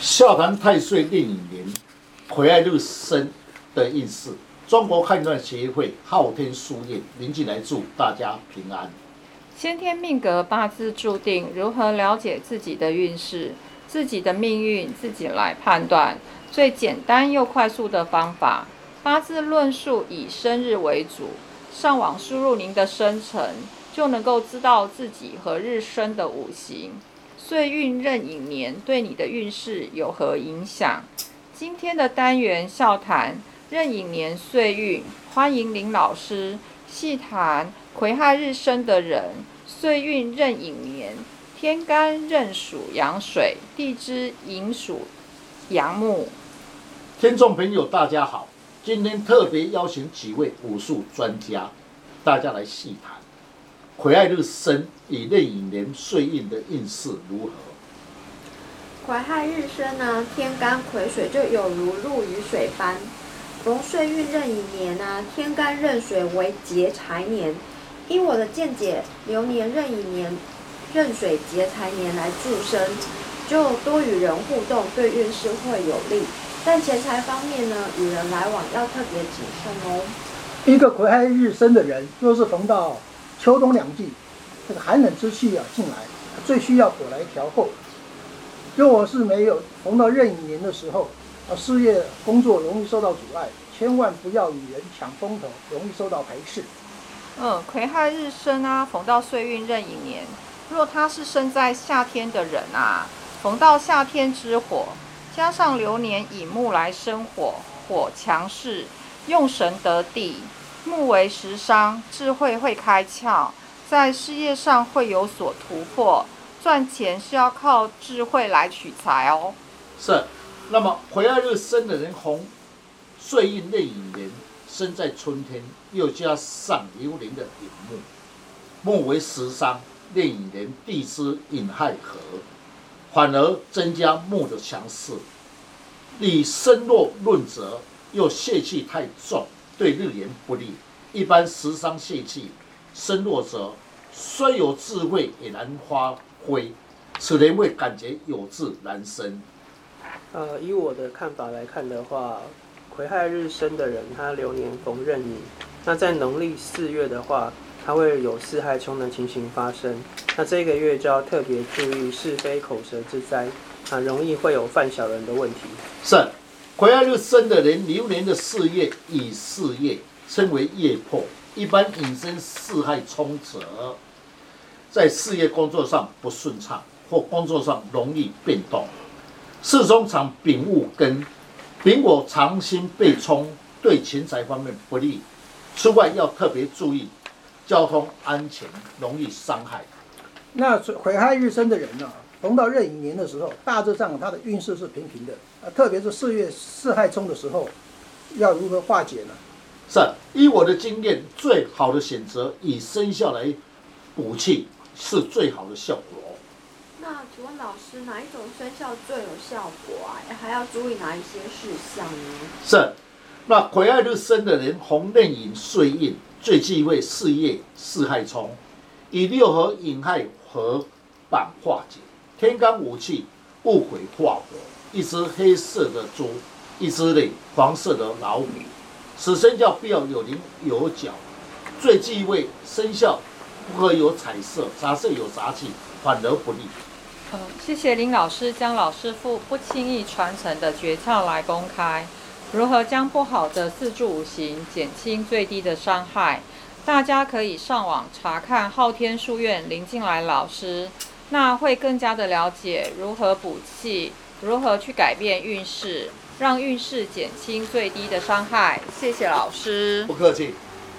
笑谈太岁令影年，癸亥日生的运势。中国汉传协会昊天书院临近来祝大家平安。先天命格八字注定，如何了解自己的运势、自己的命运，自己来判断。最简单又快速的方法，八字论述以生日为主，上网输入您的生辰，就能够知道自己和日生的五行、岁运、壬寅年对你的运势有何影响。今天的单元笑谈。壬寅年岁运，欢迎林老师细谈癸亥日生的人，岁运壬寅年，天干壬属阳水，地支寅属阳木。听众朋友，大家好，今天特别邀请几位武术专家，大家来细谈癸亥日生以壬寅年岁运的运势如何？癸亥日生呢，天干癸水就有如入于水般。逢岁运壬寅年啊，天干壬水为劫财年。依我的见解，流年壬寅年、壬水劫财年来助生，就多与人互动，对运势会有利。但钱财方面呢，与人来往要特别谨慎哦。一个癸亥日生的人，若是逢到秋冬两季，这个寒冷之气啊进来，最需要火来调候。若我是没有逢到壬寅年的时候。啊事业工作容易受到阻碍，千万不要与人抢风头，容易受到排斥。嗯，癸亥日生啊，逢到岁运壬寅年。若他是生在夏天的人啊，逢到夏天之火，加上流年以木来生火，火强势，用神得地，木为食伤，智慧会开窍，在事业上会有所突破。赚钱是要靠智慧来取财哦。是。那么癸亥日生的人，红岁运壬寅年，生在春天，又加上流年的寅木，木为食伤，壬寅年地支寅亥合，反而增加木的强势。你身弱论则，又泄气太重，对日元不利。一般食伤泄气，身弱者虽有智慧也难发挥，此人会感觉有志难伸。呃，以我的看法来看的话，癸亥日生的人，他流年逢壬寅，那在农历四月的话，他会有四害冲的情形发生。那这个月就要特别注意是非口舌之灾，啊，容易会有犯小人的问题。是，癸亥日生的人，流年的事业以事业称为业破，一般引申四害冲者，在事业工作上不顺畅，或工作上容易变动。四中常丙戊根，丙火长心被冲，对钱财方面不利。出外要特别注意交通安全，容易伤害。那癸亥日生的人呢，逢到壬寅年的时候，大致上他的运势是平平的。呃，特别是四月四害冲的时候，要如何化解呢？是，依我的经验，最好的选择以生肖来补气，是最好的效果。那请问老师，哪一种生肖最有效果啊？还要注意哪一些事项呢？是，那癸亥日生的人，红壬寅岁运最忌讳四月四害冲，以六合引亥合板化解。天干五气戊癸化火，一只黑色的猪，一只嘞黄色的老虎，此生肖必要有棱有角。最忌讳生肖不可有彩色，杂色有杂气，反而不利。谢谢林老师将老师傅不轻易传承的诀窍来公开，如何将不好的四柱五行减轻最低的伤害？大家可以上网查看昊天书院林静来老师，那会更加的了解如何补气，如何去改变运势，让运势减轻最低的伤害。谢谢老师，不客气。